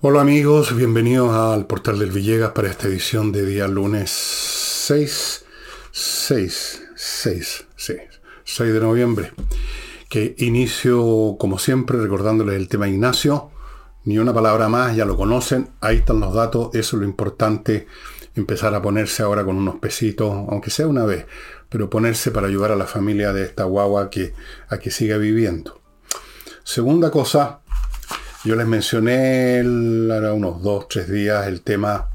Hola amigos, bienvenidos al Portal del Villegas para esta edición de día lunes 6, 6, 6, 6, 6 de noviembre. Que inicio, como siempre, recordándoles el tema Ignacio. Ni una palabra más, ya lo conocen, ahí están los datos, eso es lo importante, empezar a ponerse ahora con unos pesitos, aunque sea una vez, pero ponerse para ayudar a la familia de esta guagua que, a que siga viviendo. Segunda cosa, yo les mencioné ahora unos dos, tres días el tema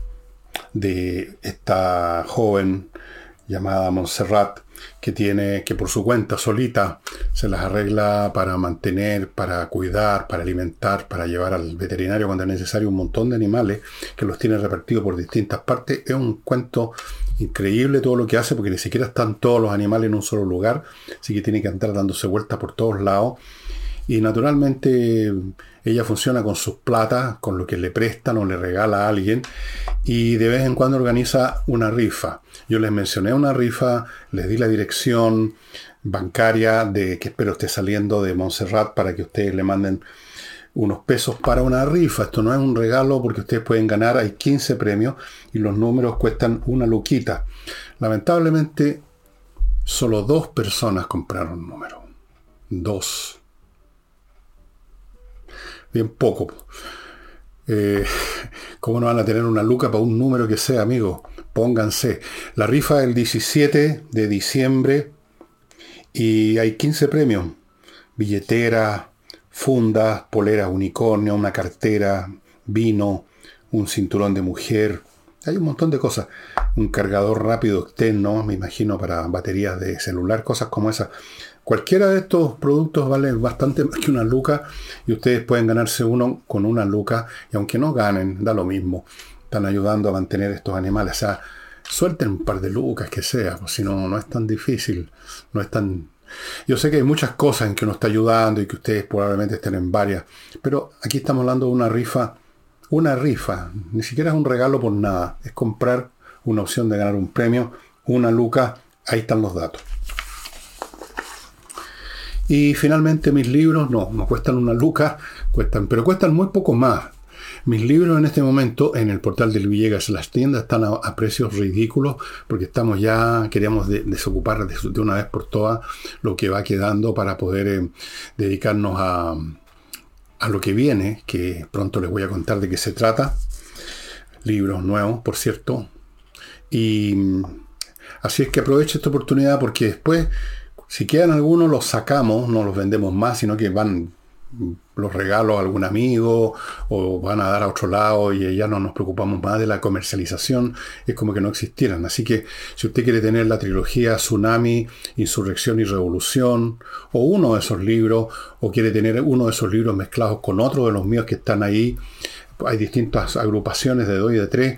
de esta joven llamada Montserrat que tiene que por su cuenta solita se las arregla para mantener, para cuidar, para alimentar, para llevar al veterinario cuando es necesario un montón de animales que los tiene repartidos por distintas partes. Es un cuento increíble todo lo que hace porque ni siquiera están todos los animales en un solo lugar, así que tiene que andar dándose vueltas por todos lados. Y naturalmente ella funciona con sus platas, con lo que le prestan o le regala a alguien, y de vez en cuando organiza una rifa. Yo les mencioné una rifa, les di la dirección bancaria de que espero esté saliendo de Montserrat para que ustedes le manden unos pesos para una rifa. Esto no es un regalo porque ustedes pueden ganar, hay 15 premios y los números cuestan una luquita. Lamentablemente, solo dos personas compraron número. Dos bien poco. Eh, ¿Cómo no van a tener una luca para un número que sea, amigo? Pónganse. La rifa del 17 de diciembre y hay 15 premios. Billetera, fundas, polera unicornio, una cartera, vino, un cinturón de mujer. Hay un montón de cosas. Un cargador rápido externo, me imagino, para baterías de celular, cosas como esas. Cualquiera de estos productos vale bastante más que una luca y ustedes pueden ganarse uno con una luca y aunque no ganen, da lo mismo. Están ayudando a mantener estos animales. O sea, suelten un par de lucas que sea, pues si no, no es tan difícil. No es tan... Yo sé que hay muchas cosas en que uno está ayudando y que ustedes probablemente estén en varias, pero aquí estamos hablando de una rifa. Una rifa, ni siquiera es un regalo por nada, es comprar una opción de ganar un premio, una luca, ahí están los datos. Y finalmente mis libros, no, no cuestan una luca, cuestan, pero cuestan muy poco más. Mis libros en este momento en el portal del Villegas, las tiendas están a, precios ridículos porque estamos ya, queríamos desocupar de, una vez por todas lo que va quedando para poder eh, dedicarnos a, a lo que viene, que pronto les voy a contar de qué se trata. Libros nuevos, por cierto. Y mm, así es que aprovecho esta oportunidad porque después si quedan algunos, los sacamos, no los vendemos más, sino que van los regalos a algún amigo o van a dar a otro lado y ya no nos preocupamos más de la comercialización, es como que no existieran. Así que si usted quiere tener la trilogía Tsunami, Insurrección y Revolución, o uno de esos libros, o quiere tener uno de esos libros mezclados con otro de los míos que están ahí, hay distintas agrupaciones de dos y de tres,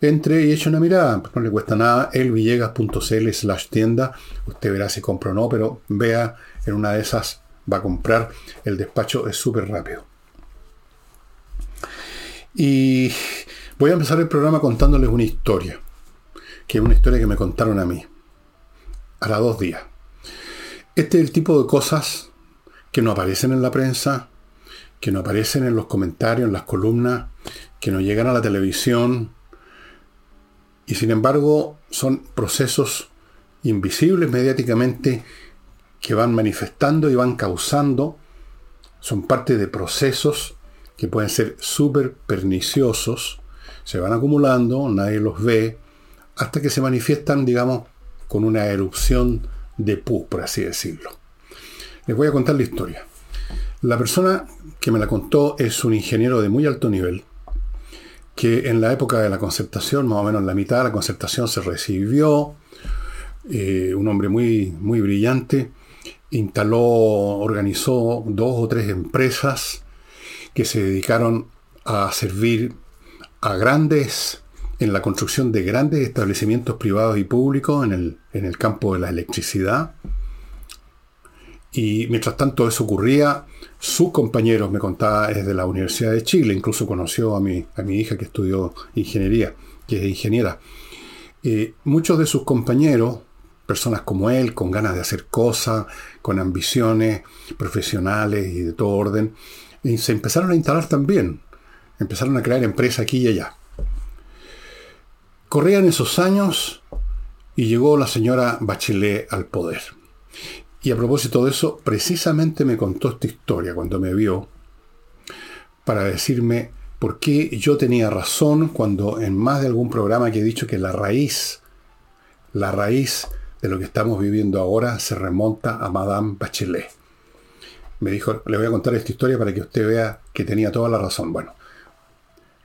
entre y eche una mirada, no le cuesta nada, elvillegas.cl slash tienda, usted verá si compra o no, pero vea, en una de esas va a comprar, el despacho es súper rápido. Y voy a empezar el programa contándoles una historia, que es una historia que me contaron a mí, a las dos días. Este es el tipo de cosas que no aparecen en la prensa, que no aparecen en los comentarios, en las columnas, que no llegan a la televisión, y sin embargo son procesos invisibles mediáticamente que van manifestando y van causando, son parte de procesos que pueden ser súper perniciosos, se van acumulando, nadie los ve, hasta que se manifiestan, digamos, con una erupción de pus, por así decirlo. Les voy a contar la historia. La persona que me la contó es un ingeniero de muy alto nivel, que en la época de la concertación, más o menos en la mitad de la concertación, se recibió, eh, un hombre muy, muy brillante, instaló, organizó dos o tres empresas que se dedicaron a servir a grandes, en la construcción de grandes establecimientos privados y públicos en el, en el campo de la electricidad. Y mientras tanto eso ocurría, sus compañeros, me contaba, desde la Universidad de Chile, incluso conoció a mi, a mi hija que estudió ingeniería, que es ingeniera. Eh, muchos de sus compañeros, personas como él, con ganas de hacer cosas, con ambiciones profesionales y de todo orden, se empezaron a instalar también Empezaron a crear empresas aquí y allá. Corrían esos años y llegó la señora Bachelet al poder. Y a propósito de eso, precisamente me contó esta historia cuando me vio para decirme por qué yo tenía razón cuando en más de algún programa que he dicho que la raíz, la raíz de lo que estamos viviendo ahora se remonta a Madame Bachelet. Me dijo, le voy a contar esta historia para que usted vea que tenía toda la razón. Bueno,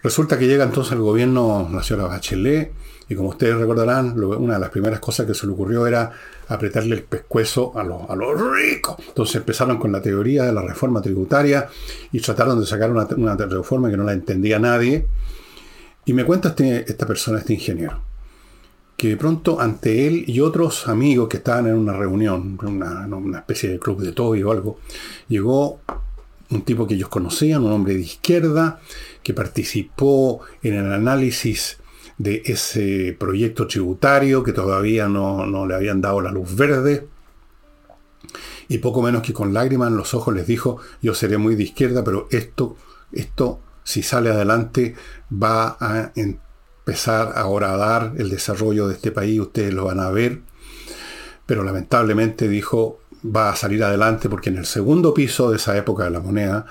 resulta que llega entonces el gobierno la señora Bachelet y como ustedes recordarán, una de las primeras cosas que se le ocurrió era apretarle el pescuezo a los, a los ricos. Entonces empezaron con la teoría de la reforma tributaria y trataron de sacar una, una reforma que no la entendía nadie. Y me cuenta este, esta persona, este ingeniero, que de pronto ante él y otros amigos que estaban en una reunión, una, una especie de club de Toby o algo, llegó un tipo que ellos conocían, un hombre de izquierda, que participó en el análisis de ese proyecto tributario que todavía no, le habían dado la luz verde. Y poco menos que con lágrimas en los ojos les dijo, yo seré muy de izquierda, pero esto, esto, si sale adelante, va a empezar ahora a dar el desarrollo de este país, ustedes lo van a ver. Pero lamentablemente dijo, va a salir adelante porque en el segundo piso de esa época de la moneda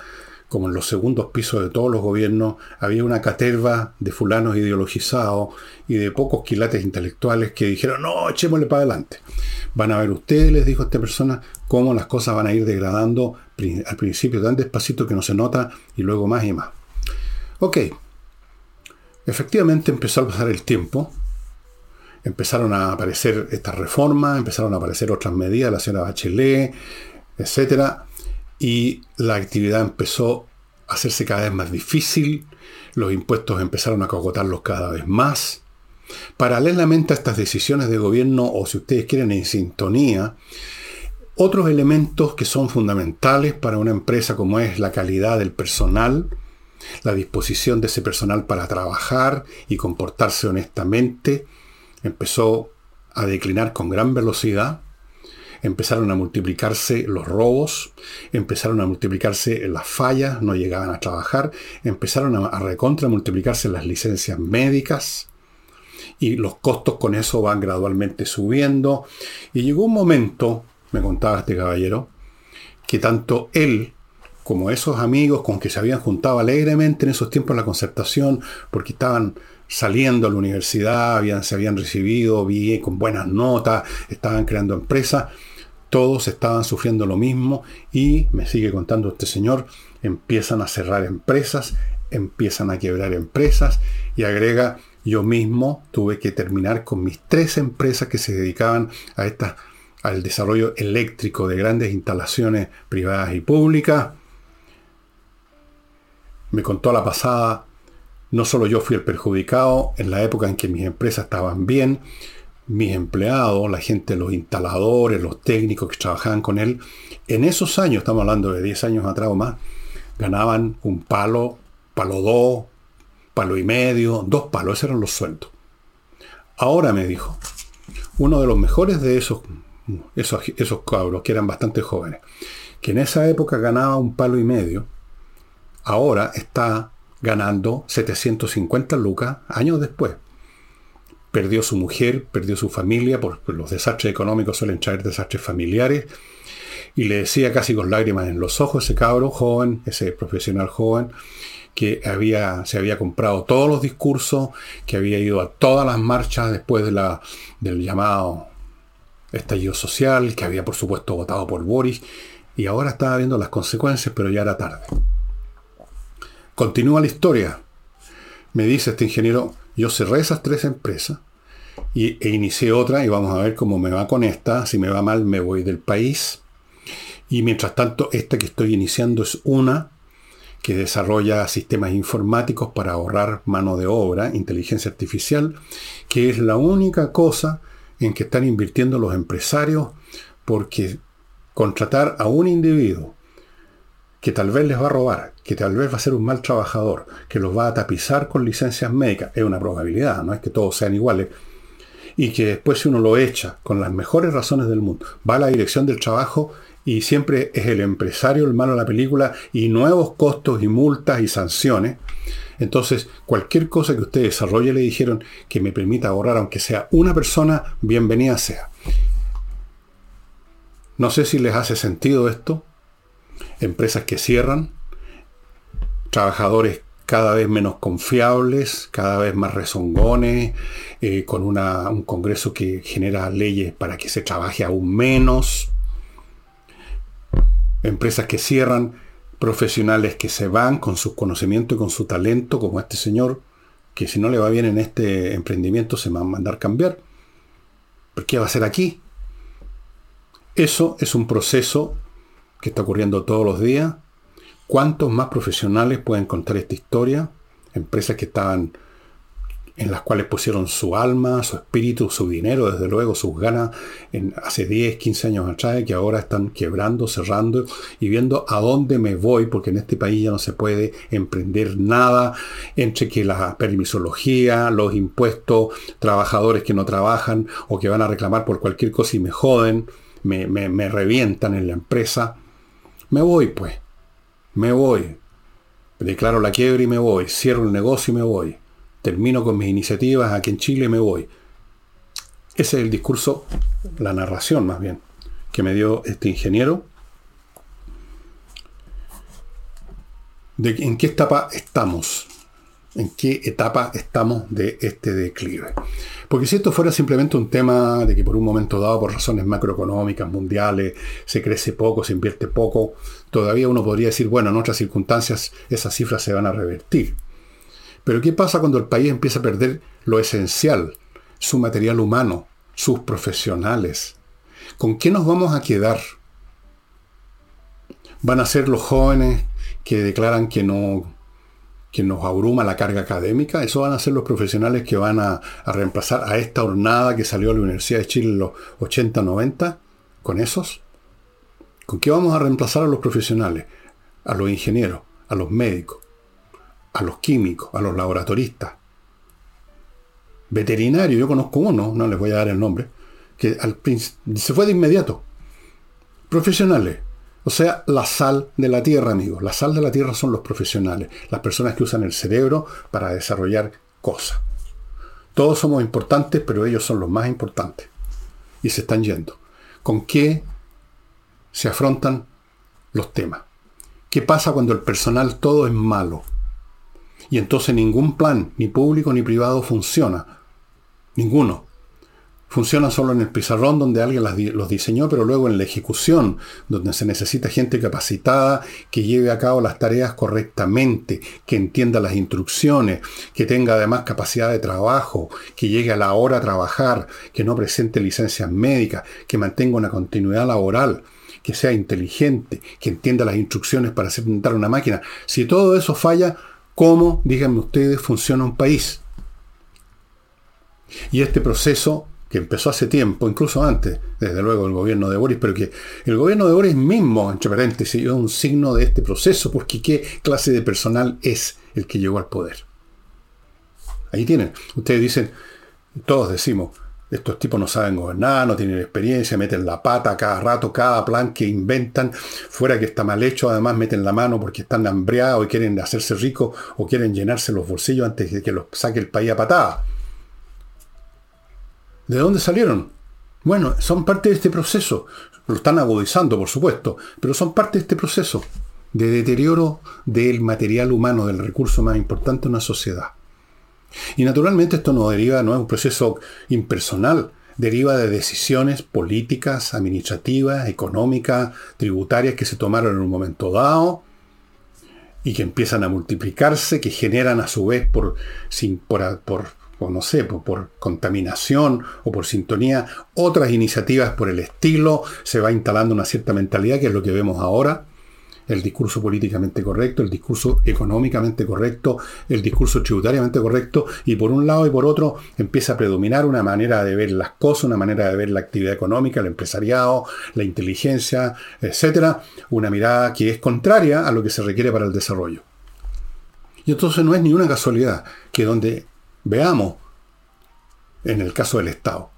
como en los segundos pisos de todos los gobiernos, había una caterva de fulanos ideologizados y de pocos quilates intelectuales que dijeron, no, echémosle para adelante. Van a ver ustedes, les dijo esta persona, cómo las cosas van a ir degradando al principio tan despacito que no se nota y luego más y más. Ok, efectivamente empezó a pasar el tiempo, empezaron a aparecer estas reformas, empezaron a aparecer otras medidas, la señora Bachelet, etcétera y la actividad empezó a hacerse cada vez más difícil, los impuestos empezaron a cogotarlos cada vez más. Paralelamente a estas decisiones de gobierno, o si ustedes quieren en sintonía, otros elementos que son fundamentales para una empresa como es la calidad del personal, la disposición de ese personal para trabajar y comportarse honestamente, empezó a declinar con gran velocidad empezaron a multiplicarse los robos, empezaron a multiplicarse las fallas, no llegaban a trabajar, empezaron a, recontra multiplicarse las licencias médicas y los costos con eso van gradualmente subiendo. Y llegó un momento, me contaba este caballero, que tanto él como esos amigos con que se habían juntado alegremente en esos tiempos en la concertación, porque estaban saliendo a la universidad, habían, se habían recibido bien, con buenas notas, estaban creando empresas, todos estaban sufriendo lo mismo y, me sigue contando este señor, empiezan a cerrar empresas, empiezan a quebrar empresas y agrega, yo mismo tuve que terminar con mis tres empresas que se dedicaban a esta, al desarrollo eléctrico de grandes instalaciones privadas y públicas. Me contó la pasada, no solo yo fui el perjudicado en la época en que mis empresas estaban bien, mis empleados, la gente, los instaladores, los técnicos que trabajaban con él, en esos años, estamos hablando de 10 años atrás o más, ganaban un palo, palo dos, palo y medio, dos palos, esos eran los sueldos. Ahora me dijo, uno de los mejores de esos, esos, esos cabros, que eran bastante jóvenes, que en esa época ganaba un palo y medio, ahora está ganando 750 lucas años después perdió su mujer, perdió su familia, porque los desastres económicos suelen traer desastres familiares. Y le decía casi con lágrimas en los ojos ese cabro joven, ese profesional joven, que había, se había comprado todos los discursos, que había ido a todas las marchas después de la, del llamado estallido social, que había por supuesto votado por Boris, y ahora estaba viendo las consecuencias, pero ya era tarde. Continúa la historia. Me dice este ingeniero, yo cerré esas tres empresas y, e inicié otra y vamos a ver cómo me va con esta. Si me va mal, me voy del país. Y mientras tanto, esta que estoy iniciando es una que desarrolla sistemas informáticos para ahorrar mano de obra, inteligencia artificial, que es la única cosa en que están invirtiendo los empresarios porque contratar a un individuo que tal vez les va a robar, que tal vez va a ser un mal trabajador, que los va a tapizar con licencias médicas, es una probabilidad, no es que todos sean iguales, y que después si uno lo echa con las mejores razones del mundo, va a la dirección del trabajo y siempre es el empresario el malo de la película y nuevos costos y multas y sanciones. Entonces, cualquier cosa que usted desarrolle, le dijeron, que me permita ahorrar, aunque sea una persona, bienvenida sea. No sé si les hace sentido esto. Empresas que cierran, trabajadores cada vez menos confiables, cada vez más rezongones, eh, con un Congreso que genera leyes para que se trabaje aún menos, empresas que cierran, profesionales que se van con sus conocimientos y con su talento, como este señor, que si no le va bien en este emprendimiento se va a mandar cambiar. ¿Pero qué va a hacer aquí? Eso es un proceso que está ocurriendo todos los días ¿Cuántos más profesionales pueden contar esta historia? Empresas que estaban en las cuales pusieron su alma, su espíritu, su dinero, desde luego sus ganas en, hace 10, 15 años atrás, que ahora están quebrando, cerrando y viendo a dónde me voy, porque en este país ya no se puede emprender nada entre que la permisología, los impuestos, trabajadores que no trabajan o que van a reclamar por cualquier cosa y me joden, me, me revientan en la empresa. Me voy pues me voy. Declaro la quiebra y me voy. Cierro el negocio y me voy. Termino con mis iniciativas aquí en Chile y me voy. Ese es el discurso, la narración más bien, que me dio este ingeniero. De en qué etapa estamos. En qué etapa estamos de este declive. Porque si esto fuera simplemente un tema de que por un momento dado, por razones macroeconómicas, mundiales, se crece poco, se invierte poco, todavía uno podría decir, bueno, en otras circunstancias esas cifras se van a revertir. Pero ¿qué pasa cuando el país empieza a perder lo esencial, su material humano, sus profesionales? ¿Con qué nos vamos a quedar? ¿Van a ser los jóvenes que declaran que no que nos abruma la carga académica, eso van a ser los profesionales que van a, reemplazar a esta hornada que salió a la Universidad de Chile en los 80, 90, con esos. ¿Con qué vamos a reemplazar a los profesionales? A los ingenieros, a los médicos, a los químicos, a los laboratoristas. Veterinario, yo conozco uno, no les voy a dar el nombre, que al, se fue de inmediato. Profesionales, o sea, la sal de la tierra, amigos. La sal de la tierra son los profesionales, las personas que usan el cerebro para desarrollar cosas. Todos somos importantes, pero ellos son los más importantes. Y se están yendo. ¿Con qué se afrontan los temas? ¿Qué pasa cuando el personal todo es malo? Y entonces ningún plan, ni público ni privado, funciona. Ninguno. Funciona solo en el pizarrón donde alguien los diseñó, pero luego en la ejecución, donde se necesita gente capacitada que lleve a cabo las tareas correctamente, que entienda las instrucciones, que tenga además capacidad de trabajo, que llegue a la hora a trabajar, que no presente licencias médicas, que mantenga una continuidad laboral, que sea inteligente, que entienda las instrucciones para hacer una máquina. Si todo eso falla, ¿cómo, díganme ustedes, funciona un país? Y este proceso que empezó hace tiempo, incluso antes, desde luego, el gobierno de Boris, pero que el gobierno de Boris mismo, entre paréntesis, es un signo de este proceso, porque qué clase de personal es el que llegó al poder. Ahí tienen. Ustedes dicen, todos decimos, estos tipos no saben gobernar, no tienen experiencia, meten la pata cada rato, cada plan que inventan, fuera que está mal hecho, además meten la mano porque están hambreados y quieren hacerse ricos o quieren llenarse los bolsillos antes de que los saque el país a patada. ¿De dónde salieron? Bueno, son parte de este proceso. Lo están agudizando, por supuesto, pero son parte de este proceso de deterioro del material humano, del recurso más importante de una sociedad. Y naturalmente esto no deriva, no es un proceso impersonal, deriva de decisiones políticas, administrativas, económicas, tributarias que se tomaron en un momento dado y que empiezan a multiplicarse, que generan a su vez por, sin, por, por o no sé, por, contaminación o por sintonía, otras iniciativas por el estilo, se va instalando una cierta mentalidad, que es lo que vemos ahora, el discurso políticamente correcto, el discurso económicamente correcto, el discurso tributariamente correcto, y por un lado y por otro empieza a predominar una manera de ver las cosas, una manera de ver la actividad económica, el empresariado, la inteligencia, etcétera, una mirada que es contraria a lo que se requiere para el desarrollo. Y entonces no es ni una casualidad que donde veamos en el caso del Estado,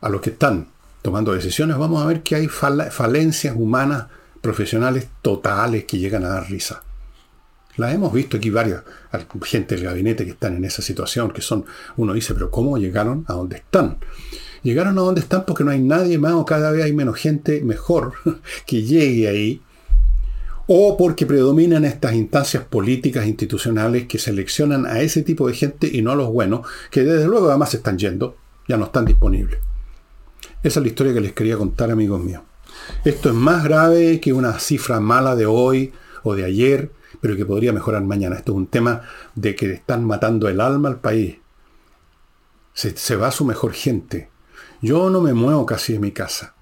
a los que están tomando decisiones, vamos a ver que hay falencias humanas, profesionales totales que llegan a dar risa. Las hemos visto aquí varias, gente del gabinete que están en esa situación, que son, uno dice, pero ¿cómo llegaron a donde están? Llegaron a donde están porque no hay nadie más o cada vez hay menos gente mejor que llegue ahí, o porque predominan estas instancias políticas institucionales que seleccionan a ese tipo de gente y no a los buenos, que desde luego además se están yendo, ya no están disponibles. Esa es la historia que les quería contar, amigos míos. Esto es más grave que una cifra mala de hoy o de ayer, pero que podría mejorar mañana. Esto es un tema de que están matando el alma al país. Se, va su mejor gente. Yo no me muevo casi de mi casa.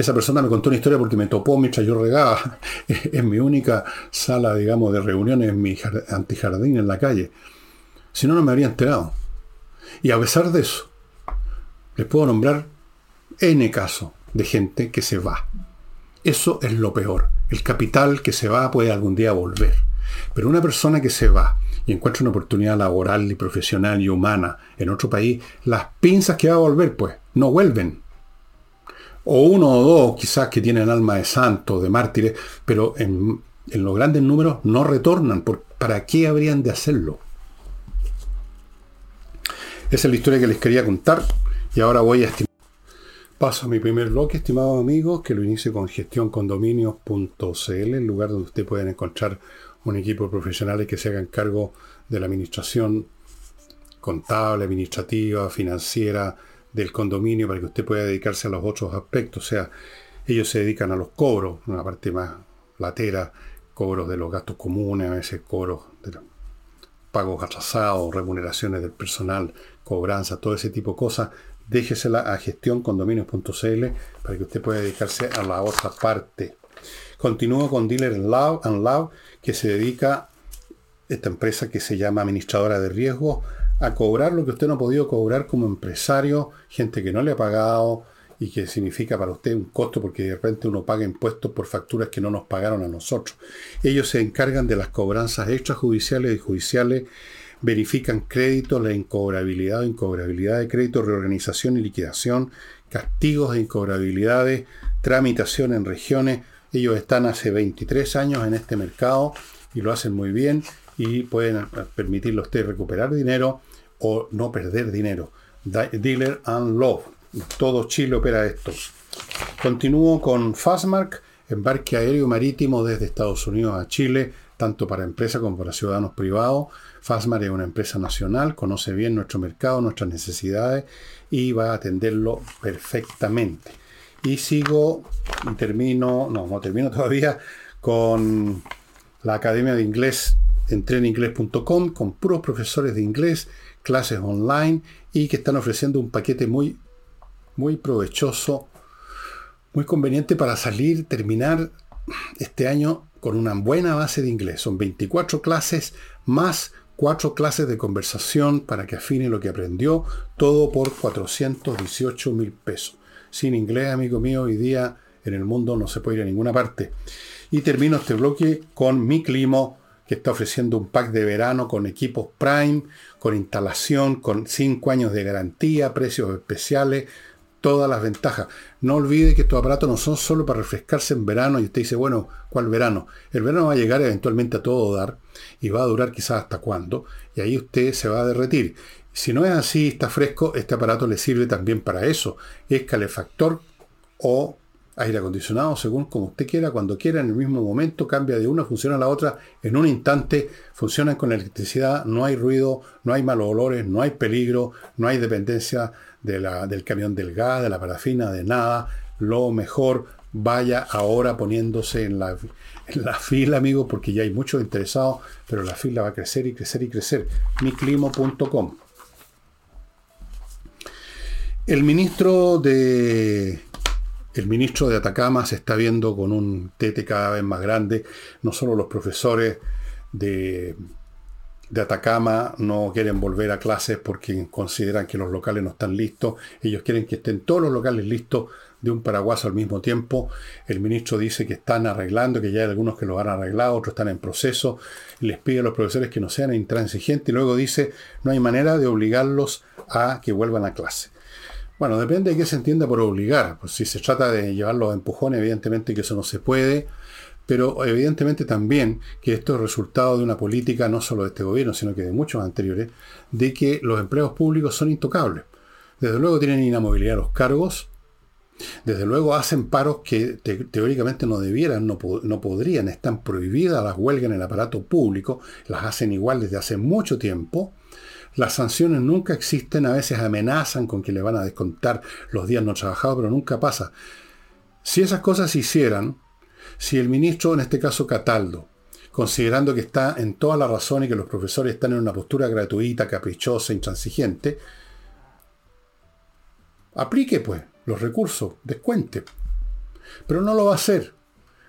Esa persona me contó una historia porque me topó mientras yo regaba en mi única sala, digamos, de reuniones, en mi antijardín en la calle. Si no, no me habría enterado. Y a pesar de eso, les puedo nombrar N casos de gente que se va. Eso es lo peor. El capital que se va puede algún día volver. Pero una persona que se va y encuentra una oportunidad laboral y profesional y humana en otro país, las pinzas que va a volver, pues, no vuelven. O uno o dos quizás que tienen alma de santo, de mártires, pero en, los grandes números no retornan. ¿Para qué habrían de hacerlo? Esa es la historia que les quería contar y ahora voy a estimar. Paso a mi primer bloque, estimados amigos, que lo inicio con gestioncondominios.cl, el lugar donde usted pueden encontrar un equipo de profesionales que se hagan cargo de la administración contable, administrativa, financiera del condominio para que usted pueda dedicarse a los otros aspectos. O sea, ellos se dedican a los cobros, una parte más latera, cobros de los gastos comunes, a veces cobros de pagos atrasados, remuneraciones del personal, cobranza, todo ese tipo de cosas déjesela a gestioncondominios.cl para que usted pueda dedicarse a la otra parte. Continúo con Dealer Love and Love, que se dedica, esta empresa que se llama Administradora de Riesgo, a cobrar lo que usted no ha podido cobrar como empresario, gente que no le ha pagado y que significa para usted un costo porque de repente uno paga impuestos por facturas que no nos pagaron a nosotros. Ellos se encargan de las cobranzas extrajudiciales y judiciales verifican créditos, la incobrabilidad o incobrabilidad de crédito, reorganización y liquidación, castigos de incobrabilidades, tramitación en regiones. Ellos están hace 23 años en este mercado y lo hacen muy bien y pueden permitirle a usted recuperar dinero o no perder dinero. Dealer and Love. Todo Chile opera esto. Continúo con Fastmark, embarque aéreo marítimo desde Estados Unidos a Chile, tanto para empresas como para ciudadanos privados. Fasmar es una empresa nacional, conoce bien nuestro mercado, nuestras necesidades y va a atenderlo perfectamente. Y sigo y termino, no, no termino todavía con la Academia de Inglés entreninglés.com con puros profesores de inglés, clases online y que están ofreciendo un paquete muy, muy provechoso, muy conveniente para salir, terminar este año con una buena base de inglés. Son 24 clases más cuatro clases de conversación para que afine lo que aprendió, todo por 418 mil pesos. Sin inglés, amigo mío, hoy día en el mundo no se puede ir a ninguna parte. Y termino este bloque con mi climo, que está ofreciendo un pack de verano con equipos Prime, con instalación, con 5 años de garantía, precios especiales, todas las ventajas. No olvide que estos aparatos no son solo para refrescarse en verano y usted dice, bueno, ¿cuál verano? El verano va a llegar eventualmente a todo dar y va a durar quizás hasta cuándo y ahí usted se va a derretir. Si no es así, está fresco, este aparato le sirve también para eso. Es calefactor o aire acondicionado, según como usted quiera, cuando quiera, en el mismo momento, cambia de una función a la otra, en un instante, funcionan con electricidad, no hay ruido, no hay malos olores, no hay peligro, no hay dependencia del camión del gas, de la parafina, de nada. Lo mejor, vaya ahora poniéndose en la, en la fila, amigos, porque ya hay muchos interesados, pero la fila va a crecer y crecer y crecer. miclimo.com. El ministro de el ministro de Atacama se está viendo con un tete cada vez más grande. No solo los profesores de, de Atacama no quieren volver a clases porque consideran que los locales no están listos. Ellos quieren que estén todos los locales listos de un paraguaso al mismo tiempo. El ministro dice que están arreglando, que ya hay algunos que lo han arreglado, otros están en proceso. Les pide a los profesores que no sean intransigentes y luego dice no hay manera de obligarlos a que vuelvan a clase. Bueno, depende de qué se entienda por obligar. Pues si se trata de llevarlos a empujones, evidentemente que eso no se puede pero evidentemente también que esto es resultado de una política no solo de este gobierno, sino que de muchos anteriores, de que los empleos públicos son intocables. Desde luego tienen inamovilidad los cargos, desde luego hacen paros que teóricamente no debieran, no, no, podrían, están prohibidas las huelgas en el aparato público, las hacen igual desde hace mucho tiempo. Las sanciones nunca existen, a veces amenazan con que le van a descontar los días no trabajados, pero nunca pasa. Si esas cosas se hicieran, si el ministro, en este caso Cataldo, considerando que está en toda la razón y que los profesores están en una postura gratuita, caprichosa, intransigente, aplique pues los recursos, descuente. Pero no lo va a hacer,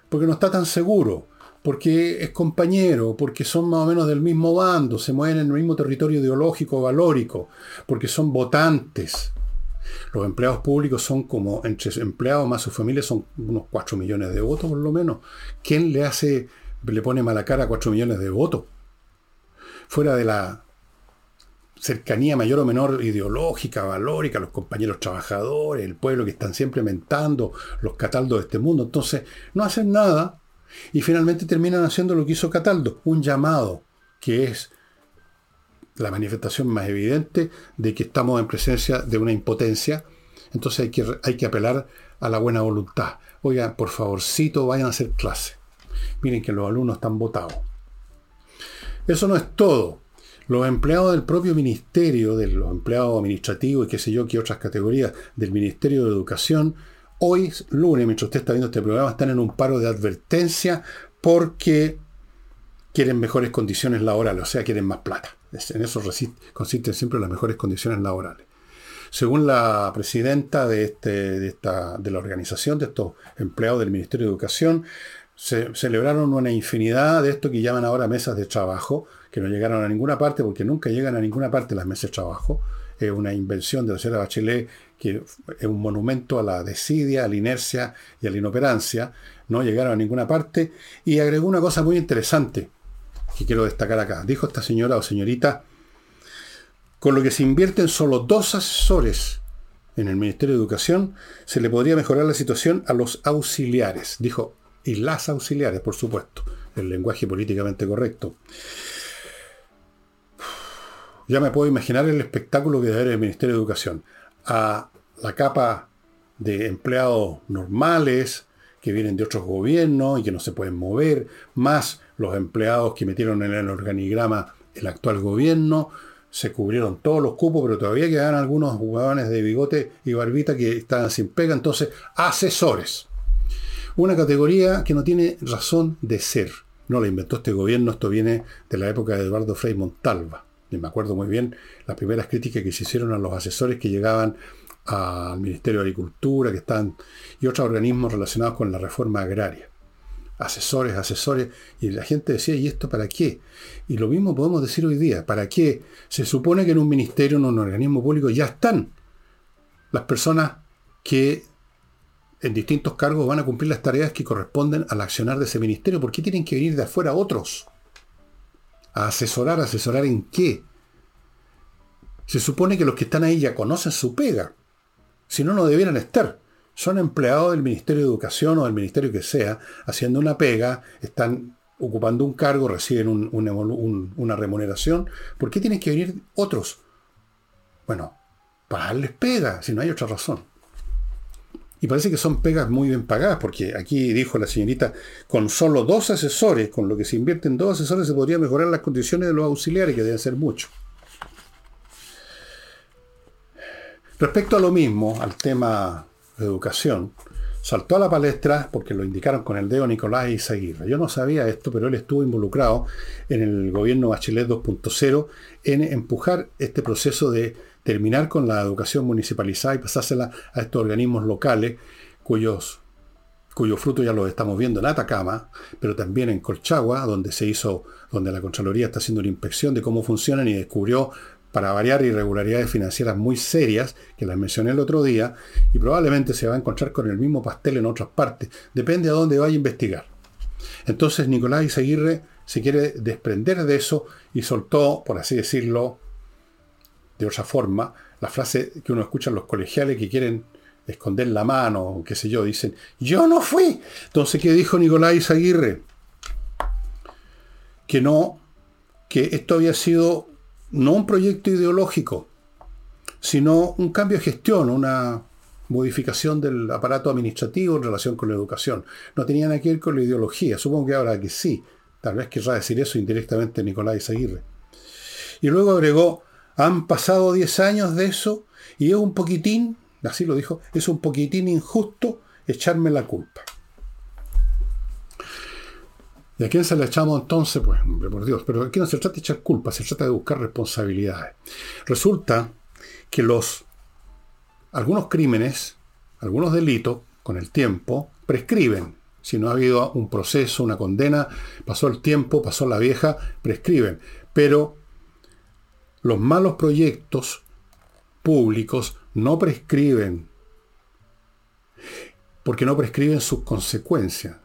porque no está tan seguro, porque es compañero, porque son más o menos del mismo bando, se mueven en el mismo territorio ideológico, valórico, porque son votantes. Los empleados públicos son como, entre empleados más su familia, son unos 4 millones de votos por lo menos. ¿Quién le hace, le pone mala cara a 4 millones de votos? Fuera de la cercanía mayor o menor ideológica, valórica, los compañeros trabajadores, el pueblo que están siempre mentando, los cataldos de este mundo. Entonces, no hacen nada y finalmente terminan haciendo lo que hizo Cataldo, un llamado, que es la manifestación más evidente de que estamos en presencia de una impotencia. Entonces hay que, hay que apelar a la buena voluntad. Oigan, por favorcito, vayan a hacer clase. Miren que los alumnos están votados. Eso no es todo. Los empleados del propio ministerio, de los empleados administrativos y qué sé yo, qué otras categorías del Ministerio de Educación, hoy, lunes, mientras usted está viendo este programa, están en un paro de advertencia porque quieren mejores condiciones laborales, o sea, quieren más plata. En eso consisten siempre las mejores condiciones laborales. Según la presidenta de, este, de, esta, de la organización de estos empleados del Ministerio de Educación, se celebraron una infinidad de esto que llaman ahora mesas de trabajo, que no llegaron a ninguna parte porque nunca llegan a ninguna parte las mesas de trabajo. Es una invención de la señora Bachelet que es un monumento a la desidia, a la inercia y a la inoperancia. No llegaron a ninguna parte. Y agregó una cosa muy interesante que quiero destacar acá. Dijo esta señora o señorita, con lo que se invierten solo dos asesores en el Ministerio de Educación, se le podría mejorar la situación a los auxiliares. Dijo, y las auxiliares, por supuesto, el lenguaje políticamente correcto. Ya me puedo imaginar el espectáculo que debe haber el Ministerio de Educación. A la capa de empleados normales, que vienen de otros gobiernos y que no se pueden mover, más los empleados que metieron en el organigrama el actual gobierno, se cubrieron todos los cupos, pero todavía quedan algunos jugadores de bigote y barbita que estaban sin pega, entonces asesores. Una categoría que no tiene razón de ser. No la inventó este gobierno, esto viene de la época de Eduardo Frei Montalva. Me acuerdo muy bien las primeras críticas que se hicieron a los asesores que llegaban al Ministerio de Agricultura, que están, y otros organismos relacionados con la reforma agraria. Asesores, asesores, y la gente decía, ¿y esto para qué? Y lo mismo podemos decir hoy día, ¿para qué? Se supone que en un ministerio, en un organismo público, ya están las personas que en distintos cargos van a cumplir las tareas que corresponden al accionar de ese ministerio. ¿Por qué tienen que venir de afuera otros? A asesorar, asesorar en qué? Se supone que los que están ahí ya conocen su pega. Si no, no debieran estar. Son empleados del Ministerio de Educación o del Ministerio que sea, haciendo una pega, están ocupando un cargo, reciben una remuneración. ¿Por qué tienen que venir otros? Bueno, para darles pega, si no hay otra razón. Y parece que son pegas muy bien pagadas, porque aquí dijo la señorita, con solo dos asesores, con lo que se invierte en dos asesores, se podría mejorar las condiciones de los auxiliares, que deben ser mucho. Respecto a lo mismo, al tema de educación, saltó a la palestra porque lo indicaron con el dedo Nicolás Izaguirre. Yo no sabía esto, pero él estuvo involucrado en el gobierno Bachelet 2.0 en empujar este proceso de terminar con la educación municipalizada y pasársela a estos organismos locales cuyos cuyo fruto ya lo estamos viendo en Atacama, pero también en Colchagua, donde se hizo, donde la Contraloría está haciendo una inspección de cómo funcionan y descubrió para variar irregularidades financieras muy serias, que las mencioné el otro día, y probablemente se va a encontrar con el mismo pastel en otras partes. Depende a dónde vaya a investigar. Entonces Nicolás Izaguirre se quiere desprender de eso y soltó, por así decirlo, de otra forma, la frase que uno escucha en los colegiales que quieren esconder la mano, o qué sé yo, dicen, yo no fui. Entonces, ¿qué dijo Nicolás Aguirre? Que no, que esto había sido no un proyecto ideológico, sino un cambio de gestión, una modificación del aparato administrativo en relación con la educación. No tenía nada que ver con la ideología. Supongo que ahora que sí. Tal vez querrá decir eso indirectamente Nicolás Aguirre. Y luego agregó, han pasado 10 años de eso y es un poquitín, así lo dijo, es un poquitín injusto echarme la culpa. ¿Y a quién se le echamos entonces? Pues, hombre, por Dios, pero aquí no se trata de echar culpa, se trata de buscar responsabilidades. Resulta que los algunos crímenes, algunos delitos, con el tiempo, prescriben. Si no ha habido un proceso, una condena, pasó el tiempo, pasó la vieja, prescriben. Pero los malos proyectos públicos no prescriben, porque no prescriben sus consecuencias.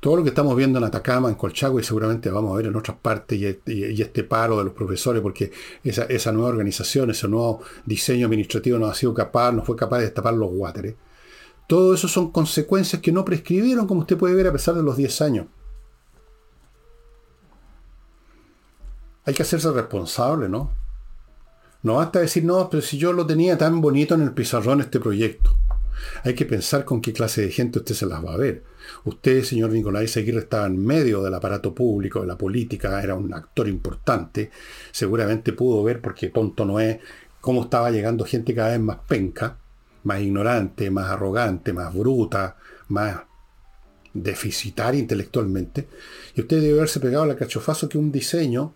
Todo lo que estamos viendo en Atacama, en Colchagua, y seguramente vamos a ver en otras partes, y, este paro de los profesores, porque esa, esa, nueva organización, ese nuevo diseño administrativo no ha sido capaz, no fue capaz de destapar los guáteres. Todo eso son consecuencias que no prescribieron, como usted puede ver, a pesar de los 10 años. Hay que hacerse responsable, ¿no? No basta decir, no, pero si yo lo tenía tan bonito en el pizarrón este proyecto. Hay que pensar con qué clase de gente usted se las va a ver. Usted, señor Nicolás Aguirre, estaba en medio del aparato público, de la política, era un actor importante. Seguramente pudo ver, porque tonto no es, cómo estaba llegando gente cada vez más penca, más ignorante, más arrogante, más bruta, más deficitaria intelectualmente. Y usted debe haberse pegado la cachofazo que un diseño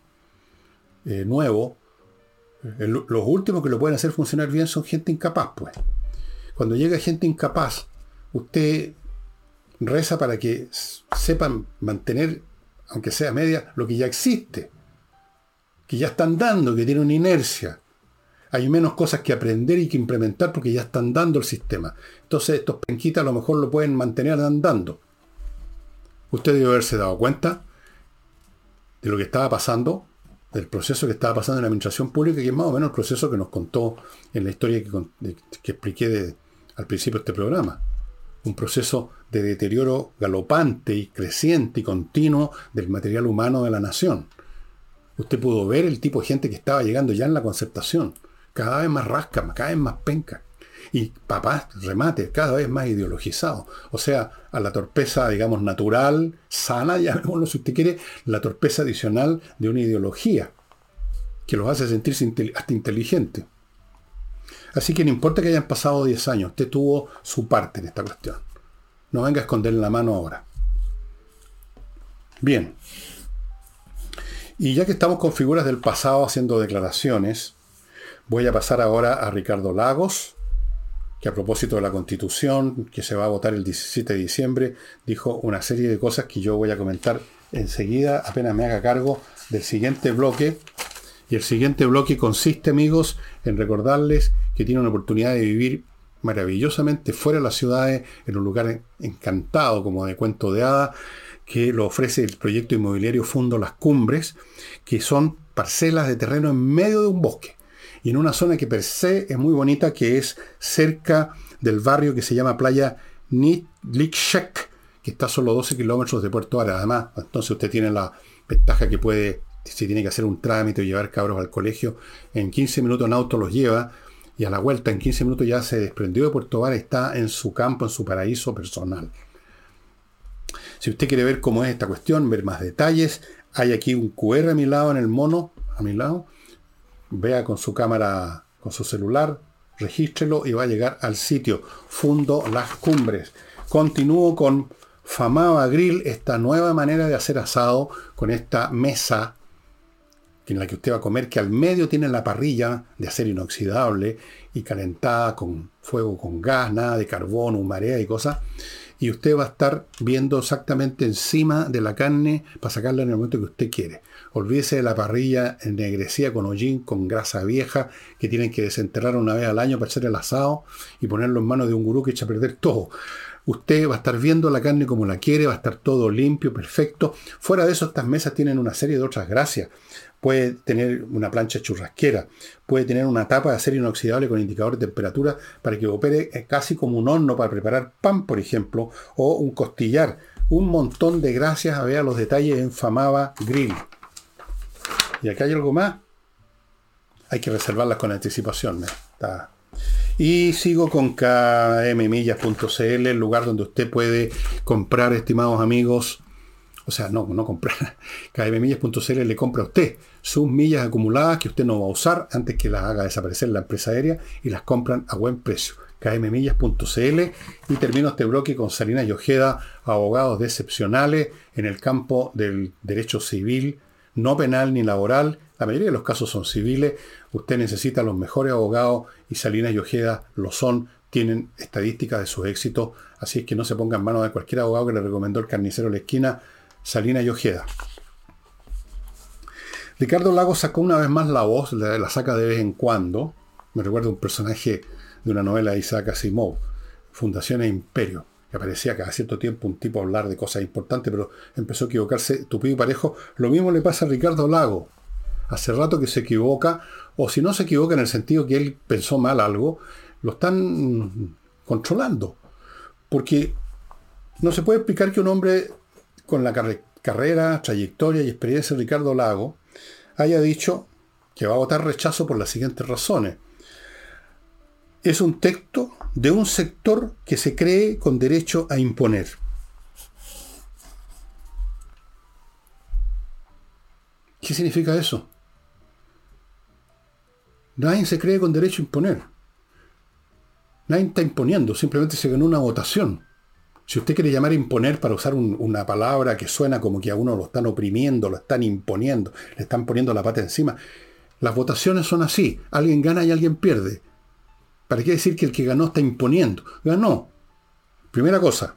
eh, nuevo, los últimos que lo pueden hacer funcionar bien son gente incapaz, pues. Cuando llega gente incapaz, usted reza para que sepan mantener, aunque sea media, lo que ya existe, que ya están dando, que tiene una inercia. Hay menos cosas que aprender y que implementar porque ya están dando el sistema. Entonces estos penquitas a lo mejor lo pueden mantener andando. Usted debe haberse dado cuenta de lo que estaba pasando, del proceso que estaba pasando en la administración pública, que es más o menos el proceso que nos contó en la historia que, expliqué al principio de este programa un proceso de deterioro galopante y creciente y continuo del material humano de la nación. Usted pudo ver el tipo de gente que estaba llegando ya en la concertación, cada vez más rasca, cada vez más penca. Y papás, remate, cada vez más ideologizado. O sea, a la torpeza, digamos, natural, sana, llamémoslo si usted quiere, la torpeza adicional de una ideología que los hace sentirse hasta inteligente. Así que no importa que hayan pasado 10 años, usted tuvo su parte en esta cuestión. No venga a esconderle la mano ahora. Bien. Y ya que estamos con figuras del pasado haciendo declaraciones, voy a pasar ahora a Ricardo Lagos, que a propósito de la constitución que se va a votar el 17 de diciembre, dijo una serie de cosas que yo voy a comentar enseguida, apenas me haga cargo del siguiente bloque. Y el siguiente bloque consiste, amigos, en recordarles que tiene una oportunidad de vivir maravillosamente fuera de las ciudades, en un lugar encantado como de cuento de hada, que lo ofrece el proyecto inmobiliario Fundo Las Cumbres, que son parcelas de terreno en medio de un bosque y en una zona que per se es muy bonita, que es cerca del barrio que se llama Playa Nitlikshek, que está a solo 12 kilómetros de Puerto Ara. Además, entonces usted tiene la ventaja que puede, si tiene que hacer un trámite o llevar cabros al colegio, en 15 minutos en auto los lleva y a la vuelta en 15 minutos ya se desprendió de Puerto Vara está en su campo, en su paraíso personal. Si usted quiere ver cómo es esta cuestión, ver más detalles, hay aquí un QR a mi lado en el mono, a mi lado. Vea con su cámara, con su celular, regístrelo y va a llegar al sitio Fundo Las Cumbres. Continúo con Famaba Grill, esta nueva manera de hacer asado con esta mesa en la que usted va a comer, que al medio tiene la parrilla de acero inoxidable y calentada con fuego con gas, nada de carbón, marea y cosas. y usted va a estar viendo exactamente encima de la carne para sacarla en el momento que usted quiere. Olvídese de la parrilla ennegrecida con hollín, con grasa vieja, que tienen que desenterrar una vez al año para hacer el asado y ponerlo en manos de un gurú que echa a perder todo. Usted va a estar viendo la carne como la quiere, va a estar todo limpio, perfecto. Fuera de eso, estas mesas tienen una serie de otras gracias puede tener una plancha churrasquera, puede tener una tapa de acero inoxidable con indicador de temperatura para que opere eh, casi como un horno para preparar pan, por ejemplo, o un costillar. Un montón de gracias a ver los detalles en Famaba Grill. Y acá hay algo más. Hay que reservarlas con anticipación. Y sigo con kmmillas.cl, el lugar donde usted puede comprar, estimados amigos, o sea, no, no comprar. KMMillas.cl le compra a usted sus millas acumuladas que usted no va a usar antes que las haga desaparecer la empresa aérea y las compran a buen precio. kmmillas.cl y termino este bloque con Salinas y Ojeda, abogados excepcionales en el campo del derecho civil, no penal ni laboral. La mayoría de los casos son civiles. Usted necesita los mejores abogados y Salinas y Ojeda lo son. Tienen estadísticas de su éxito. Así es que no se ponga en manos de cualquier abogado que le recomendó el carnicero de la esquina Salina y Ojeda. Ricardo Lago sacó una vez más la voz, la, saca de vez en cuando. Me recuerda un personaje de una novela de Isaac Asimov, Fundación e Imperio, que aparecía cada cierto tiempo un tipo a hablar de cosas importantes, pero empezó a equivocarse tupido y parejo. Lo mismo le pasa a Ricardo Lago. Hace rato que se equivoca, o si no se equivoca en el sentido que él pensó mal algo, lo están controlando. Porque no se puede explicar que un hombre con la carrera, trayectoria y experiencia de Ricardo Lago, haya dicho que va a votar rechazo por las siguientes razones. Es un texto de un sector que se cree con derecho a imponer. ¿Qué significa eso? Nadie se cree con derecho a imponer. Nadie está imponiendo, simplemente se ganó una votación. Si usted quiere llamar a imponer para usar una palabra que suena como que a uno lo están oprimiendo, lo están imponiendo, le están poniendo la pata encima, las votaciones son así. Alguien gana y alguien pierde. ¿Para qué decir que el que ganó está imponiendo? Ganó. Primera cosa.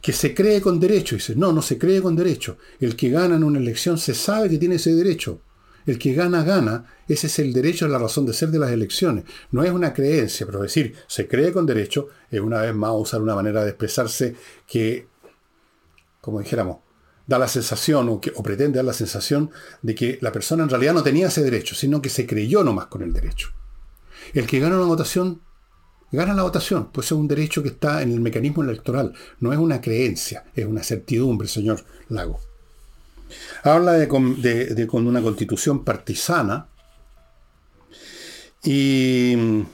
Que se cree con derecho. Dice, no, no se cree con derecho. El que gana en una elección se sabe que tiene ese derecho. El que gana, gana. Ese es el derecho, a la razón de ser de las elecciones. No es una creencia, pero decir se cree con derecho es una vez más usar una manera de expresarse que, como dijéramos, da la sensación o, que, o pretende dar la sensación de que la persona en realidad no tenía ese derecho, sino que se creyó nomás con el derecho. El que gana una votación, gana la votación, pues es un derecho que está en el mecanismo electoral, no es una creencia, es una certidumbre, señor Lago. Habla de, con una constitución partisana y...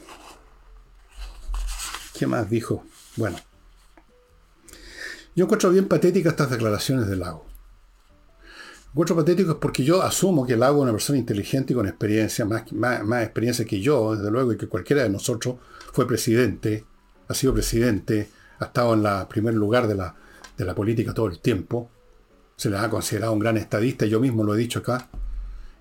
¿Qué más dijo? Bueno. Yo encuentro bien patéticas estas declaraciones de Lago. Encuentro patéticas porque yo asumo que Lago es una persona inteligente y con experiencia, más, más, experiencia que yo, desde luego, y que cualquiera de nosotros fue presidente, ha sido presidente, ha estado en el primer lugar de la, de la política todo el tiempo se le ha considerado un gran estadista, yo mismo lo he dicho acá,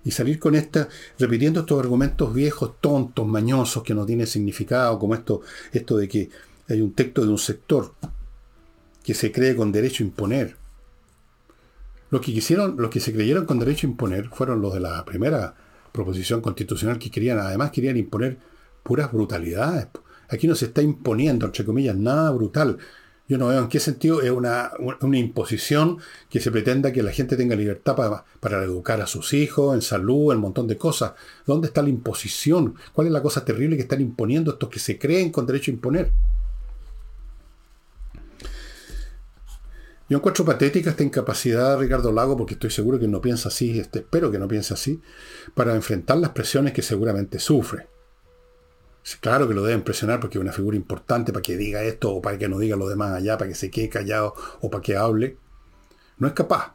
y salir con esta, repitiendo estos argumentos viejos, tontos, mañosos, que no tienen significado, como esto, esto de que hay un texto de un sector que se cree con derecho a imponer. Los que quisieron, los que se creyeron con derecho a imponer fueron los de la primera proposición constitucional que querían, además querían imponer puras brutalidades. Aquí no se está imponiendo, entre comillas, nada brutal. Yo no veo en qué sentido es una, imposición que se pretenda que la gente tenga libertad para, para, educar a sus hijos, en salud, en un montón de cosas. ¿Dónde está la imposición? ¿Cuál es la cosa terrible que están imponiendo estos que se creen con derecho a imponer? Yo encuentro patética esta incapacidad de Ricardo Lago, porque estoy seguro que no piensa así, este, espero que no piense así, para enfrentar las presiones que seguramente sufre. Claro que lo deben presionar porque es una figura importante para que diga esto o para que no diga lo demás allá, para que se quede callado o para que hable. No es capaz.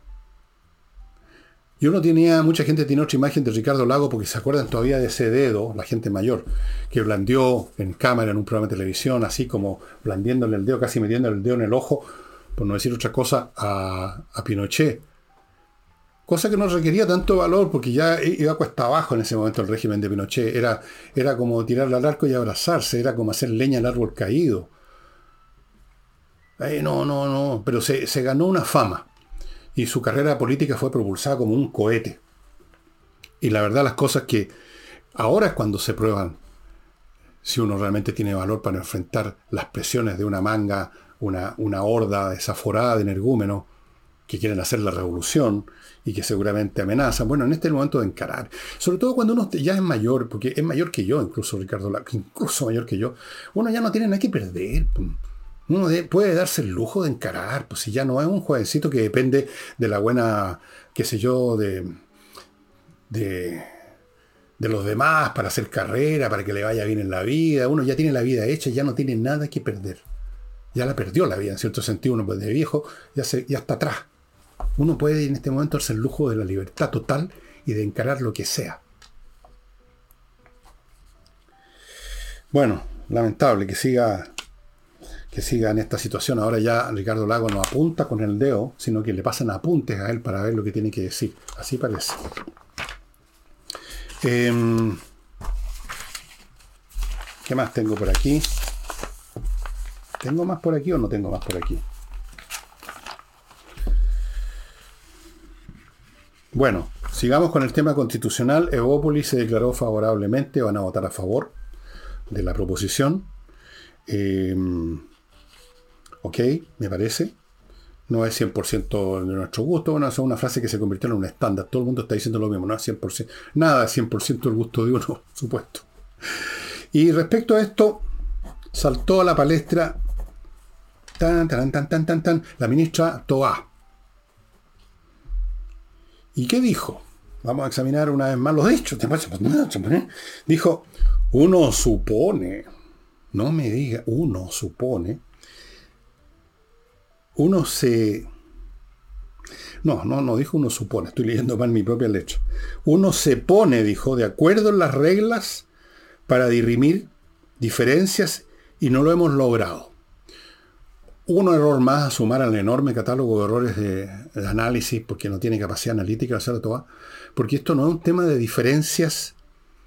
Yo no tenía, mucha gente tiene otra imagen de Ricardo Lago porque se acuerdan todavía de ese dedo, la gente mayor, que blandió en cámara en un programa de televisión, así como blandiéndole el dedo, casi metiéndole el dedo en el ojo, por no decir otra cosa, a, a Pinochet cosa que no requería tanto valor porque ya iba cuesta abajo en ese momento el régimen de Pinochet. Era, era como tirarle al arco y abrazarse, era como hacer leña al árbol caído. Eh, no, no, no. Pero se, se ganó una fama. Y su carrera política fue propulsada como un cohete. Y la verdad, las cosas que ahora es cuando se prueban si uno realmente tiene valor para enfrentar las presiones de una manga, una, una horda desaforada de energúmenos que quieren hacer la revolución y que seguramente amenazan. Bueno, en este momento de encarar. Sobre todo cuando uno ya es mayor, porque es mayor que yo, incluso Ricardo, incluso mayor que yo, uno ya no tiene nada que perder. Uno puede darse el lujo de encarar, pues si ya no es un jovencito que depende de la buena, qué sé yo, de, de, de los demás para hacer carrera, para que le vaya bien en la vida. Uno ya tiene la vida hecha, ya no tiene nada que perder. Ya la perdió la vida, en cierto sentido, uno pues de viejo ya, se, ya está atrás. Uno puede en este momento darse el lujo de la libertad total y de encarar lo que sea. Bueno, lamentable que siga que siga en esta situación. Ahora ya Ricardo Lago no apunta con el dedo, sino que le pasan apuntes a él para ver lo que tiene que decir. Así parece. Em, ¿Qué más tengo por aquí? ¿Tengo más por aquí o no tengo más por aquí? Bueno, sigamos con el tema constitucional. Evópolis se declaró favorablemente, van a votar a favor de la proposición. Em, ok, me parece. No es 100% de nuestro gusto. Bueno, es una frase que se convirtió en un estándar. Todo el mundo está diciendo lo mismo. No es 100%. Nada es 100% el gusto de uno, supuesto. Y respecto a esto, saltó a la palestra tan, tan, tan, tan, tan, tan, la ministra Toa ¿Y qué dijo? Vamos a examinar una vez más los hechos. Dijo, uno supone, no me diga, uno supone, uno se... No, no, no dijo uno supone, estoy leyendo mal mi propia letra. Uno se pone, dijo, de acuerdo en las reglas para dirimir diferencias y no lo hemos logrado un error más a sumar al enorme catálogo de errores de, análisis, porque no tiene capacidad analítica de hacerlo todo, porque esto no es un tema de diferencias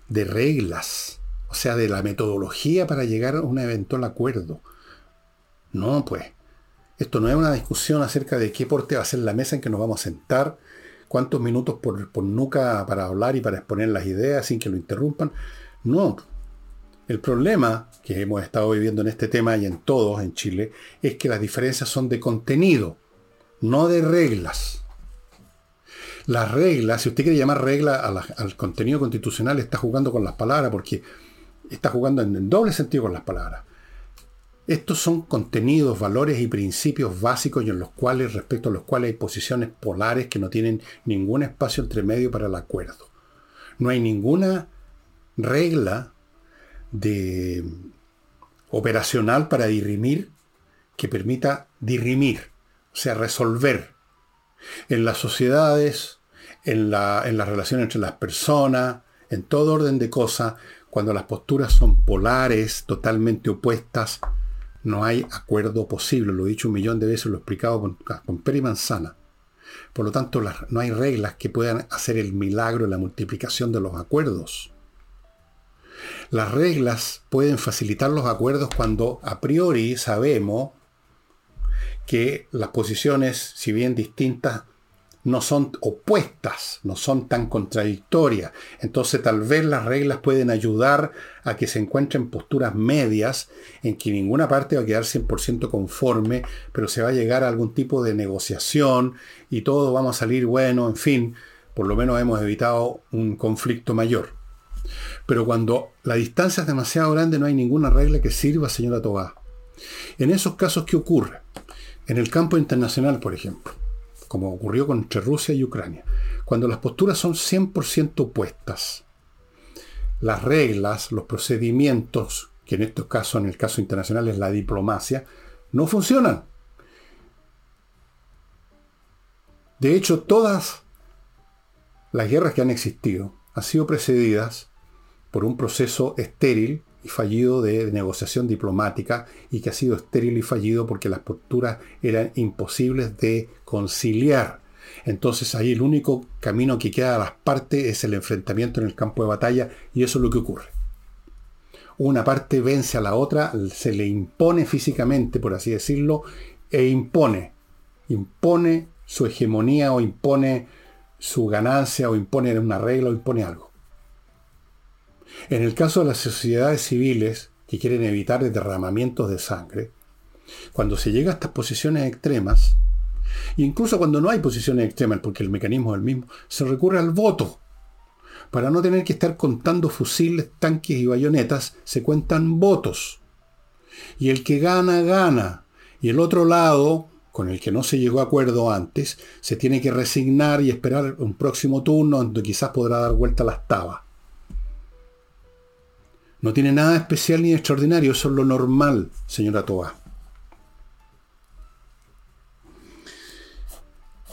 de reglas, o sea, de la metodología para llegar a un eventual acuerdo. No, pues. Esto no es una discusión acerca de qué porte va a ser la mesa en que nos vamos a sentar, cuántos minutos por, por nuca para hablar y para exponer las ideas sin que lo interrumpan. No, el problema que hemos estado viviendo en este tema y en todos en Chile es que las diferencias son de contenido, no de reglas. Las reglas, si usted quiere llamar regla al contenido constitucional, está jugando con las palabras porque está jugando en, doble sentido con las palabras. Estos son contenidos, valores y principios básicos y en los cuales, respecto a los cuales hay posiciones polares que no tienen ningún espacio entre medio para el acuerdo. No hay ninguna regla de operacional para dirimir que permita dirimir, o sea, resolver. En las sociedades, en la, en relación entre las personas, en todo orden de cosas, cuando las posturas son polares, totalmente opuestas, no hay acuerdo posible. Lo he dicho un millón de veces, lo he explicado con, con peri manzana. Por lo tanto, no hay reglas que puedan hacer el milagro de la multiplicación de los acuerdos. Las reglas pueden facilitar los acuerdos cuando a priori sabemos que las posiciones, si bien distintas, no son opuestas, no son tan contradictorias. Entonces tal vez las reglas pueden ayudar a que se encuentren posturas medias en que ninguna parte va a quedar 100% conforme, pero se va a llegar a algún tipo de negociación y todo vamos a salir bueno, en fin, por lo menos hemos evitado un conflicto mayor. Pero cuando la distancia es demasiado grande no hay ninguna regla que sirva, señora Tobá. En esos casos, ¿qué ocurre? En el campo internacional, por ejemplo, como ocurrió entre Rusia y Ucrania, cuando las posturas son 100% opuestas, las reglas, los procedimientos, que en estos casos, en el caso internacional es la diplomacia, no funcionan. De hecho, todas las guerras que han existido han sido precedidas por un proceso estéril y fallido de, negociación diplomática y que ha sido estéril y fallido porque las posturas eran imposibles de conciliar. Entonces ahí el único camino que queda a las partes es el enfrentamiento en el campo de batalla y eso es lo que ocurre. Una parte vence a la otra, se le impone físicamente, por así decirlo, e impone, impone su hegemonía o impone su ganancia o impone una regla o impone algo. En el caso de las sociedades civiles que quieren evitar derramamientos de sangre, cuando se llega a estas posiciones extremas, incluso cuando no hay posiciones extremas, porque el mecanismo es el mismo, se recurre al voto. Para no tener que estar contando fusiles, tanques y bayonetas, se cuentan votos. Y el que gana, gana. Y el otro lado, con el que no se llegó a acuerdo antes, se tiene que resignar y esperar un próximo turno donde quizás podrá dar vuelta las tabas. No tiene nada especial ni extraordinario, eso es lo normal, señora Toa.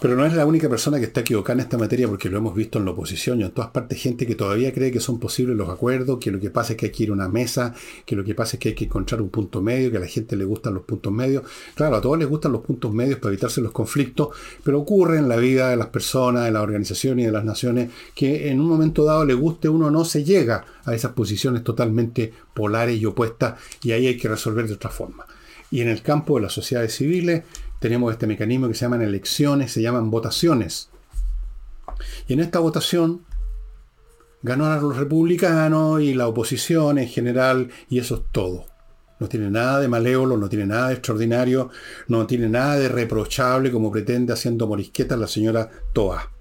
Pero no es la única persona que está equivocada en esta materia porque lo hemos visto en la oposición y en todas partes gente que todavía cree que son posibles los acuerdos, que lo que pasa es que hay que ir a una mesa, que lo que pasa es que hay que encontrar un punto medio, que a la gente le gustan los puntos medios. Claro, a todos les gustan los puntos medios para evitarse los conflictos, pero ocurre en la vida de las personas, de las organizaciones y de las naciones que en un momento dado le guste uno no se llega a esas posiciones totalmente polares y opuestas y ahí hay que resolver de otra forma. Y en el campo de las sociedades civiles, tenemos este mecanismo que se llaman elecciones, se llaman votaciones. Y en esta votación ganaron los republicanos y la oposición en general, y eso es todo. No tiene nada de malévolo, no tiene nada de extraordinario, no tiene nada de reprochable como pretende haciendo morisquetas la señora Toa.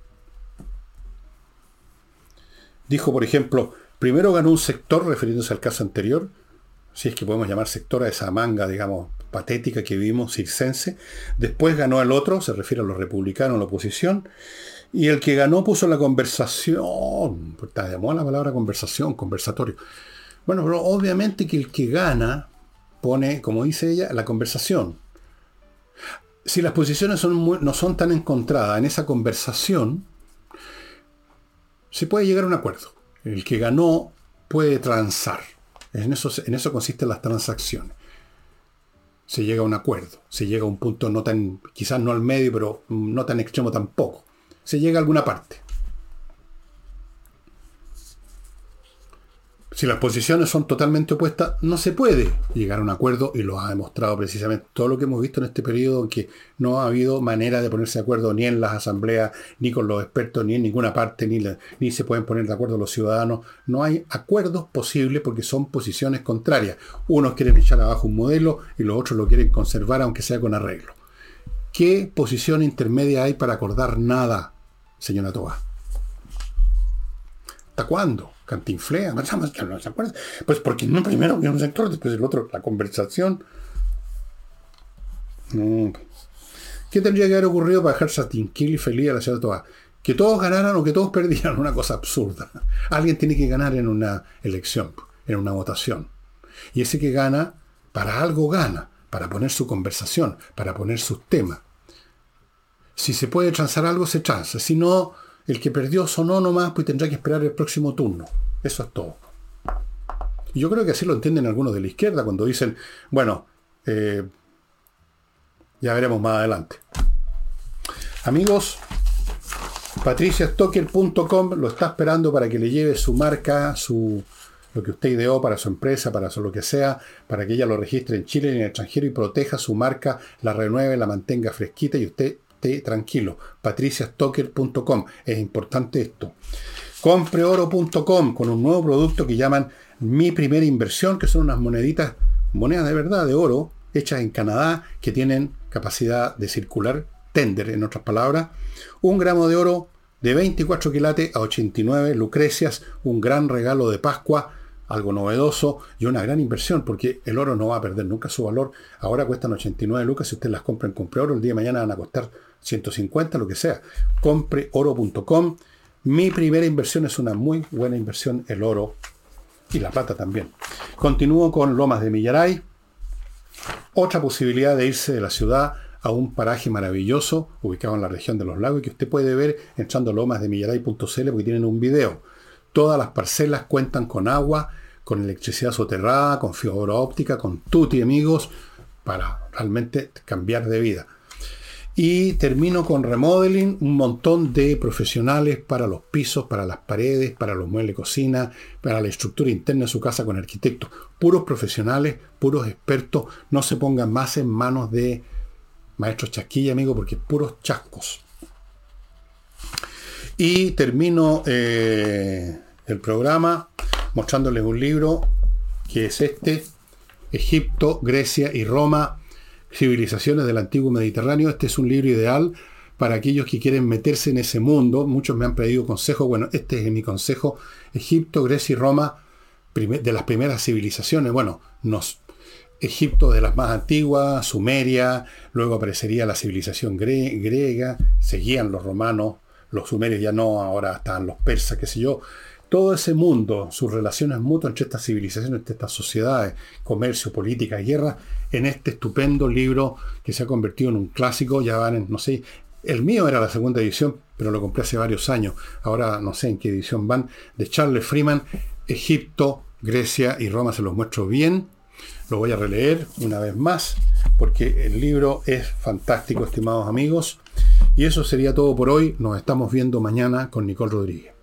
Dijo, por ejemplo, primero ganó un sector, refiriéndose al caso anterior, si es que podemos llamar sector a esa manga, digamos, patética que vimos, circense. Después ganó el otro, se refiere a los republicanos, la oposición. Y el que ganó puso la conversación. Está de moda la palabra conversación, conversatorio. Bueno, pero obviamente que el que gana pone, como dice ella, la conversación. Si las posiciones son no son tan encontradas en esa conversación, se puede llegar a un acuerdo. El que ganó puede transar. En eso, en eso consisten las transacciones se llega a un acuerdo, se llega a un punto no tan, quizás no al medio, pero no tan extremo tampoco. Se llega a alguna parte. Si las posiciones son totalmente opuestas, no se puede llegar a un acuerdo y lo ha demostrado precisamente todo lo que hemos visto en este periodo que no ha habido manera de ponerse de acuerdo ni en las asambleas, ni con los expertos, ni en ninguna parte, ni, ni se pueden poner de acuerdo los ciudadanos. No hay acuerdos posibles porque son posiciones contrarias. Unos quieren echar abajo un modelo y los otros lo quieren conservar aunque sea con arreglo. ¿Qué posición intermedia hay para acordar nada, señora Toa? ¿Hasta cuándo? Cantinflea, más que no se. Pues porque primero había un sector, después el otro, la conversación. ¿Qué tendría que haber ocurrido para dejar tranquilo y feliz a la ciudad toda? Que todos ganaran o que todos perdieran, una cosa absurda. Alguien tiene que ganar en una elección, en una votación. Y ese que gana, para algo gana, para poner su conversación, para poner sus temas. Si se puede transar algo, se transa. Si no, el que perdió sonó nomás, pues tendrá que esperar el próximo turno. Eso es todo. Y yo creo que así lo entienden algunos de la izquierda cuando dicen, bueno, eh, ya veremos más adelante. Amigos, patriciastocker.com lo está esperando para que le lleve su marca, su, lo que usted ideó para su empresa, para lo que sea, para que ella lo registre en Chile y en el extranjero y proteja su marca, la renueve, la mantenga fresquita y usted tranquilo. patriciastocker.com. Es importante esto. Compreoro.com con un nuevo producto que llaman Mi Primera Inversión, que son unas moneditas, monedas de verdad, de oro, hechas en Canadá, que tienen capacidad de circular, tender, en otras palabras. Un gramo de oro de 24 quilates a 89 lucrecias, un gran regalo de Pascua algo novedoso y una gran inversión, porque el oro no va a perder nunca su valor. Ahora cuestan 89 lucas, si usted las compra en Compre Oro, el día de mañana van a costar 150, lo que sea. Compreoro.com. Mi primera inversión es una muy buena inversión, el oro y la plata también. Continúo con Lomas de Millaray. Otra posibilidad de irse de la ciudad a un paraje maravilloso ubicado en la región de los lagos que usted puede ver entrando a lomasdemillaray.cl porque tienen un video. Todas las parcelas cuentan con agua, con electricidad soterrada, con fibra óptica, con tutti amigos, para realmente cambiar de vida. Y termino con remodeling, un montón de profesionales para los pisos, para las paredes, para los muebles de cocina, para la estructura interna de su casa con arquitectos. Puros profesionales, puros expertos, no se pongan más en manos de Maestro Chasquilla, amigo, porque puros chascos. Y termino eh, el programa mostrándoles un libro que es este, Egipto, Grecia y Roma, civilizaciones del antiguo Mediterráneo. Este es un libro ideal para aquellos que quieren meterse en ese mundo. Muchos me han pedido consejos. Bueno, este es mi consejo. Egipto, Grecia y Roma, de las primeras civilizaciones. Bueno, nos, Egipto de las más antiguas, Sumeria, luego aparecería la civilización griega, seguían los romanos, los sumerios ya no, ahora están los persas, qué sé yo. Todo ese mundo, sus relaciones mutuas entre estas civilizaciones, entre estas sociedades, comercio, política, guerra, en este estupendo libro que se ha convertido en un clásico, ya van en, no sé, el mío era la segunda edición, pero lo compré hace varios años, ahora no sé en qué edición van, de Charles Freeman, Egipto, Grecia y Roma, se los muestro bien, lo voy a releer una vez más, porque el libro es fantástico, estimados amigos. Y eso sería todo por hoy. Nos estamos viendo mañana con Nicole Rodríguez.